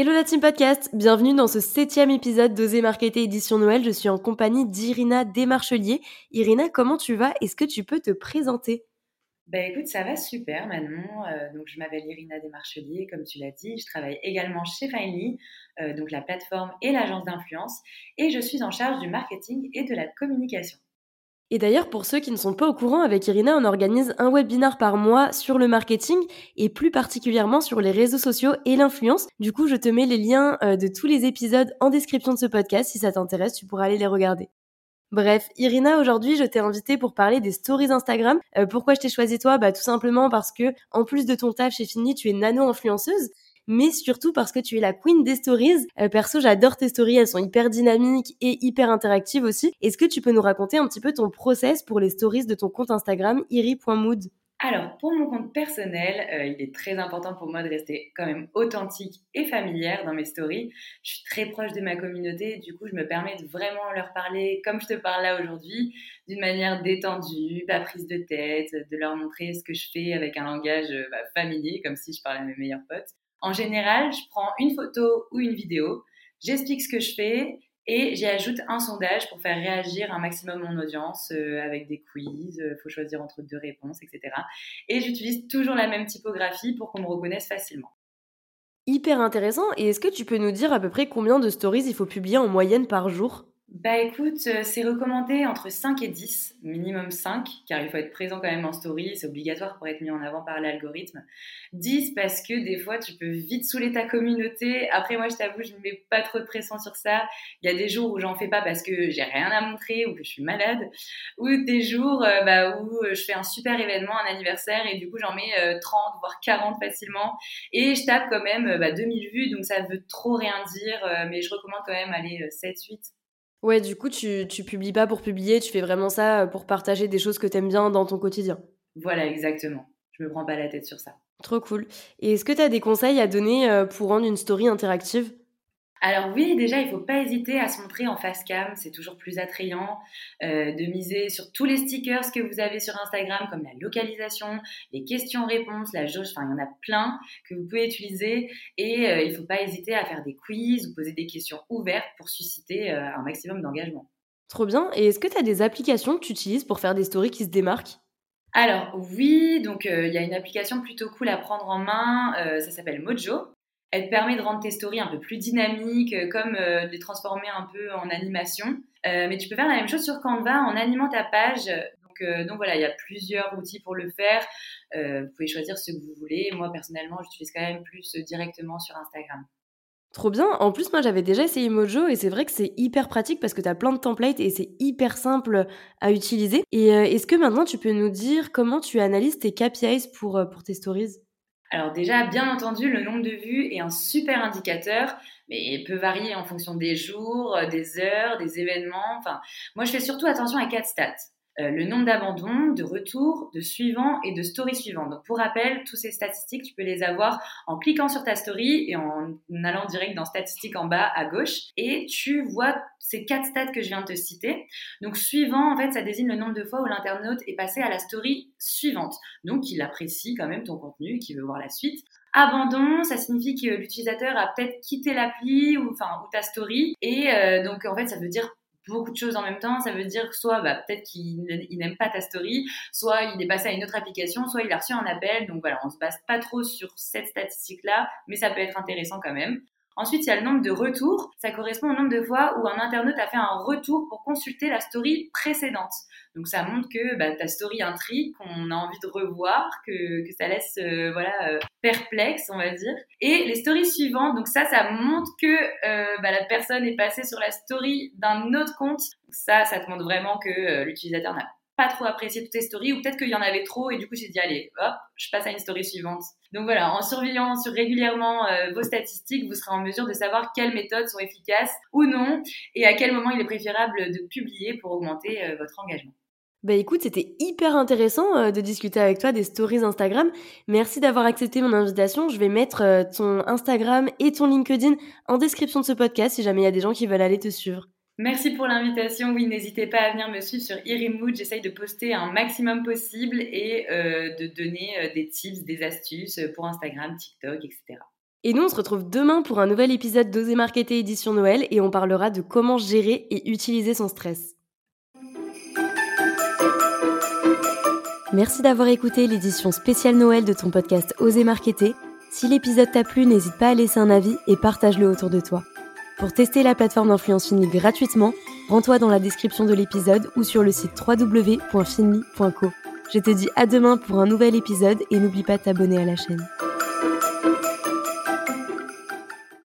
Hello la team podcast, bienvenue dans ce septième épisode d'Oser Marketer édition Noël. Je suis en compagnie d'Irina Desmarchelier. Irina, comment tu vas? Est-ce que tu peux te présenter? Ben écoute, ça va super Manon. Euh, donc je m'appelle Irina Desmarchelier, comme tu l'as dit. Je travaille également chez Finely, euh, donc la plateforme et l'agence d'influence, et je suis en charge du marketing et de la communication. Et d'ailleurs, pour ceux qui ne sont pas au courant, avec Irina, on organise un webinar par mois sur le marketing et plus particulièrement sur les réseaux sociaux et l'influence. Du coup, je te mets les liens euh, de tous les épisodes en description de ce podcast. Si ça t'intéresse, tu pourras aller les regarder. Bref, Irina, aujourd'hui, je t'ai invitée pour parler des stories Instagram. Euh, pourquoi je t'ai choisi toi? Bah tout simplement parce que en plus de ton taf chez Fini, tu es nano-influenceuse mais surtout parce que tu es la queen des stories. Euh, perso, j'adore tes stories, elles sont hyper dynamiques et hyper interactives aussi. Est-ce que tu peux nous raconter un petit peu ton process pour les stories de ton compte Instagram iri.mood alors, pour mon compte personnel, euh, il est très important pour moi de rester quand même authentique et familière dans mes stories. Je suis très proche de ma communauté, du coup, je me permets de vraiment leur parler comme je te parle là aujourd'hui, d'une manière détendue, pas prise de tête, de leur montrer ce que je fais avec un langage euh, bah, familier, comme si je parlais à mes meilleurs potes. En général, je prends une photo ou une vidéo, j'explique ce que je fais et j'y ajoute un sondage pour faire réagir un maximum mon audience euh, avec des quiz, il euh, faut choisir entre deux réponses, etc. Et j'utilise toujours la même typographie pour qu'on me reconnaisse facilement. Hyper intéressant. Et est-ce que tu peux nous dire à peu près combien de stories il faut publier en moyenne par jour? Bah écoute, euh, c'est recommandé entre 5 et 10, minimum 5, car il faut être présent quand même en story, c'est obligatoire pour être mis en avant par l'algorithme. 10 parce que des fois tu peux vite saouler ta communauté. Après moi je t'avoue, je ne mets pas trop de pression sur ça. Il y a des jours où j'en fais pas parce que j'ai rien à montrer ou que je suis malade, ou des jours euh, bah, où je fais un super événement, un anniversaire et du coup j'en mets 30 euh, voire 40 facilement et je tape quand même bah, 2000 vues donc ça veut trop rien dire mais je recommande quand même aller 7 8 Ouais, du coup, tu, tu publies pas pour publier, tu fais vraiment ça euh, pour partager des choses que t'aimes bien dans ton quotidien. Voilà, exactement. Je me prends pas la tête sur ça. Trop cool. Et est-ce que tu as des conseils à donner euh, pour rendre une story interactive? Alors oui, déjà, il faut pas hésiter à se montrer en face cam, c'est toujours plus attrayant euh, de miser sur tous les stickers que vous avez sur Instagram, comme la localisation, les questions-réponses, la jauge, enfin il y en a plein que vous pouvez utiliser et euh, il faut pas hésiter à faire des quiz ou poser des questions ouvertes pour susciter euh, un maximum d'engagement. Trop bien. Et est-ce que tu as des applications que tu utilises pour faire des stories qui se démarquent? Alors oui, donc il y a une application plutôt cool à prendre en main, ça s'appelle Mojo. Elle te permet de rendre tes stories un peu plus dynamiques, euh, comme euh, de les transformer un peu en animation. Euh, mais tu peux faire la même chose sur Canva en animant ta page. Donc, voilà, il y a plusieurs outils pour le faire. vous pouvez choisir ce que vous voulez. Moi, personnellement, j'utilise quand même plus directement sur Instagram. Trop bien. En plus, moi, j'avais déjà essayé Mojo et c'est vrai que c'est hyper pratique parce que tu as plein de templates et c'est hyper simple à utiliser. Et est-ce que maintenant, tu peux nous dire comment tu analyses tes KPIs pour, pour tes stories? Alors déjà, bien entendu, le nombre de vues est un super indicateur, mais il peut varier en fonction des jours, euh, des heures, des événements. Enfin, moi, je fais surtout attention à quatre stats. Euh, le nombre d'abandons, de retours, de suivants et de stories suivantes. Donc, pour rappel, tous ces statistiques, tu peux les avoir en cliquant sur ta story et en allant direct dans statistiques en bas à gauche. Et tu vois ces quatre stats que je viens de te citer. Donc, suivant, en fait, ça désigne le nombre de fois où l'internaute est passé à la story suivante. Donc, il apprécie quand même ton contenu qu'il veut voir la suite. Abandon, ça signifie que l'utilisateur a peut-être quitté l'appli ou ta story et euh, donc en fait ça veut dire beaucoup de choses en même temps. Ça veut dire soit bah, peut-être qu'il n'aime pas ta story, soit il est passé à une autre application, soit il a reçu un appel. Donc voilà, on se base pas trop sur cette statistique-là, mais ça peut être intéressant quand même. Ensuite, il y a le nombre de retours. Ça correspond au nombre de fois où un internaute a fait un retour pour consulter la story précédente. Donc ça montre que bah, ta story intrigue, qu'on a envie de revoir, que, que ça laisse euh, voilà euh, perplexe, on va dire. Et les stories suivantes, donc ça, ça montre que euh, bah, la personne est passée sur la story d'un autre compte. Ça, ça te montre vraiment que l'utilisateur n'a pas trop apprécié toutes tes stories ou peut-être qu'il y en avait trop et du coup j'ai dit allez hop je passe à une story suivante donc voilà en surveillant sur régulièrement euh, vos statistiques vous serez en mesure de savoir quelles méthodes sont efficaces ou non et à quel moment il est préférable de publier pour augmenter euh, votre engagement bah écoute, c'était hyper intéressant euh, de discuter avec toi des stories Instagram. Merci d'avoir accepté mon invitation. Je vais mettre ton Instagram et ton LinkedIn en description de ce podcast si jamais il y a des gens qui veulent aller te suivre. Merci pour l'invitation. Oui, n'hésitez pas à venir me suivre sur Irimood. J'essaye de poster un maximum possible et euh, de donner euh, des tips, des astuces pour Instagram, TikTok, etc. Et nous, on se retrouve demain pour un nouvel épisode d'Oser Marketer édition Noël et on parlera de comment gérer et utiliser son stress. Merci d'avoir écouté l'édition spéciale Noël de ton podcast Oser Marketer. Si l'épisode t'a plu, n'hésite pas à laisser un avis et partage-le autour de toi. Pour tester la plateforme d'influence Finly gratuitement, rends-toi dans la description de l'épisode ou sur le site www.finly.co. Je te dis à demain pour un nouvel épisode et n'oublie pas de t'abonner à la chaîne.